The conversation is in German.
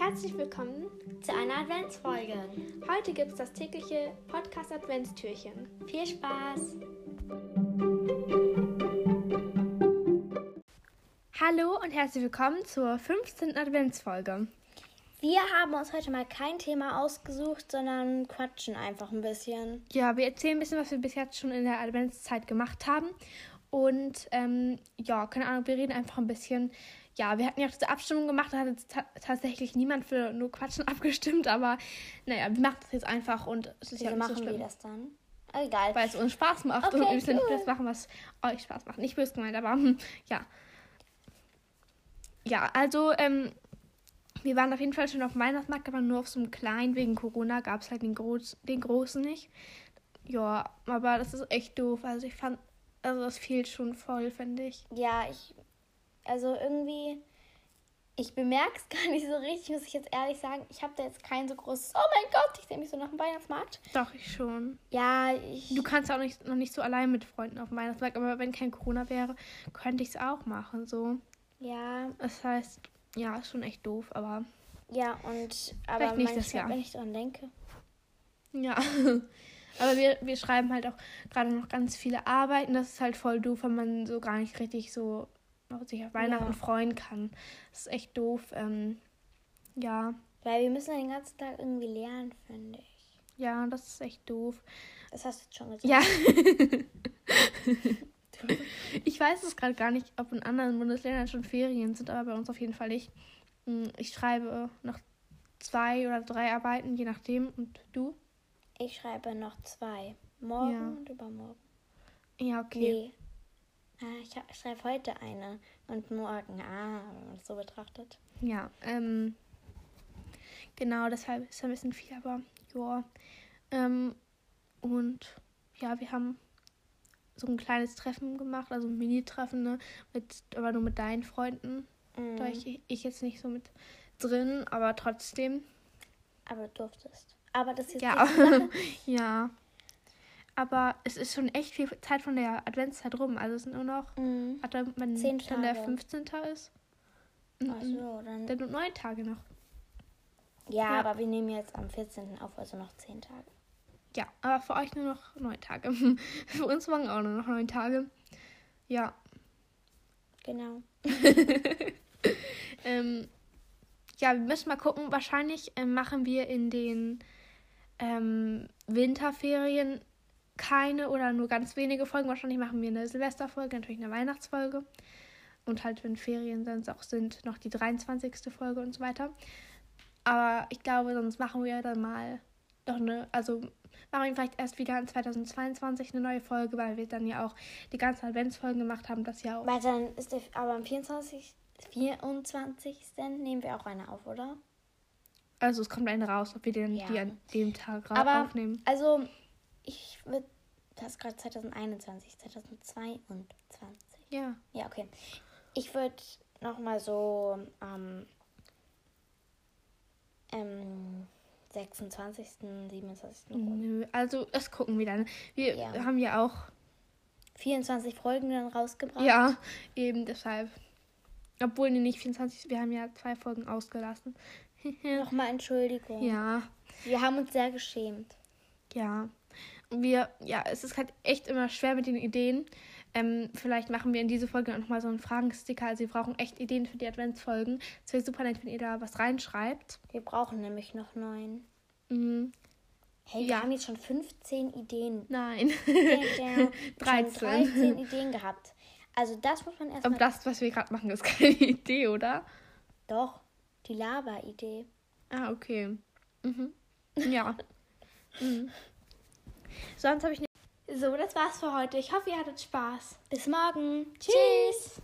Herzlich willkommen zu einer Adventsfolge. Heute gibt es das tägliche Podcast Adventstürchen. Viel Spaß! Hallo und herzlich willkommen zur 15. Adventsfolge. Wir haben uns heute mal kein Thema ausgesucht, sondern quatschen einfach ein bisschen. Ja, wir erzählen ein bisschen, was wir bis jetzt schon in der Adventszeit gemacht haben. Und ähm, ja, keine Ahnung, wir reden einfach ein bisschen ja, wir hatten ja auch diese Abstimmung gemacht, da hat jetzt tatsächlich niemand für nur Quatschen abgestimmt, aber naja, wir machen das jetzt einfach und es ist Wieso ja nicht machen so schlimm. wir das dann? Oh, egal. Weil es uns Spaß macht okay, und wir müssen cool. das machen, was euch Spaß macht. Nicht böse gemeint, aber hm, ja. Ja, also, ähm, wir waren auf jeden Fall schon auf dem Weihnachtsmarkt, aber nur auf so einem kleinen. Wegen Corona gab es halt den, Groß, den großen nicht. Ja, aber das ist echt doof. Also ich fand, also das fehlt schon voll, finde ich. Ja, ich also irgendwie, ich bemerke es gar nicht so richtig, muss ich jetzt ehrlich sagen. Ich habe da jetzt kein so großes, oh mein Gott, ich sehe mich so nach dem Weihnachtsmarkt. Doch, ich schon. Ja, ich. Du kannst auch nicht, noch nicht so allein mit Freunden auf dem Weihnachtsmarkt, aber wenn kein Corona wäre, könnte ich es auch machen, so. Ja. Das heißt, ja, ist schon echt doof, aber. Ja, und aber nicht das Jahr. wenn ich dran denke. Ja. Aber wir, wir schreiben halt auch gerade noch ganz viele Arbeiten. Das ist halt voll doof, wenn man so gar nicht richtig so sich auf Weihnachten ja. freuen kann. Das ist echt doof. Ähm, ja. Weil wir müssen den ganzen Tag irgendwie lernen, finde ich. Ja, das ist echt doof. Das hast du jetzt schon gesagt. Ja. ich weiß es gerade gar nicht, ob in anderen Bundesländern schon Ferien sind, aber bei uns auf jeden Fall nicht. Hm, ich schreibe noch zwei oder drei Arbeiten, je nachdem. Und du? Ich schreibe noch zwei. Morgen ja. und übermorgen. Ja, okay. Nee, ich, schreibe heute eine und morgen. Ah, so betrachtet. Ja, ähm, genau, deshalb ist es ein bisschen viel, aber ja. Ähm, und ja, wir haben so ein kleines Treffen gemacht, also ein Mini-Treffen, ne? Mit, aber nur mit deinen Freunden. Mhm. Da ich, ich jetzt nicht so mit drin, aber trotzdem. Aber du durftest. Aber das ist ja. ja. Aber es ist schon echt viel Zeit von der Adventszeit rum. Also es sind nur noch, mhm. wenn Zehn dann der 15. ist. Ach so, dann. Dann nur neun Tage noch. Ja, ja, aber wir nehmen jetzt am 14. auf, also noch zehn Tage. Ja, aber für euch nur noch neun Tage. für uns morgen auch nur noch neun Tage. Ja. Genau. ähm, ja, wir müssen mal gucken. Wahrscheinlich äh, machen wir in den ähm, Winterferien keine oder nur ganz wenige Folgen. Wahrscheinlich machen wir eine Silvesterfolge, natürlich eine Weihnachtsfolge. Und halt, wenn Ferien dann auch sind, noch die 23. Folge und so weiter. Aber ich glaube, sonst machen wir dann mal doch eine, also machen wir vielleicht erst wieder in 2022 eine neue Folge, weil wir dann ja auch die ganzen Adventsfolgen gemacht haben, das Jahr auch. Weil dann ist der, aber am 24. 24. nehmen wir auch eine auf, oder? Also es kommt eine raus, ob wir den, ja. die an dem Tag aber, aufnehmen. Also ich würde. Das ist gerade 2021, 2022. Ja. Ja, okay. Ich würde nochmal so am ähm, 26., 27. Nö, also das gucken wir dann. Wir ja. haben ja auch 24 Folgen dann rausgebracht. Ja, eben deshalb. Obwohl, nee, nicht 24, wir haben ja zwei Folgen ausgelassen. Nochmal Entschuldigung. Ja. Wir haben uns sehr geschämt. Ja wir, ja, es ist halt echt immer schwer mit den Ideen. Ähm, vielleicht machen wir in diese Folge auch nochmal so einen Fragensticker. Also wir brauchen echt Ideen für die Adventsfolgen. Es wäre super nett, wenn ihr da was reinschreibt. Wir brauchen nämlich noch neun. Mhm. Hey, wir ja. haben jetzt schon 15 Ideen. Nein. 13. 13 Ideen gehabt. Also das muss man erstmal. Aber das, was wir gerade machen, ist keine Idee, oder? Doch, die Lava-Idee. Ah, okay. Mhm. Ja. mhm. Sonst habe ich nicht. So, das war's für heute. Ich hoffe, ihr hattet Spaß. Bis morgen. Tschüss.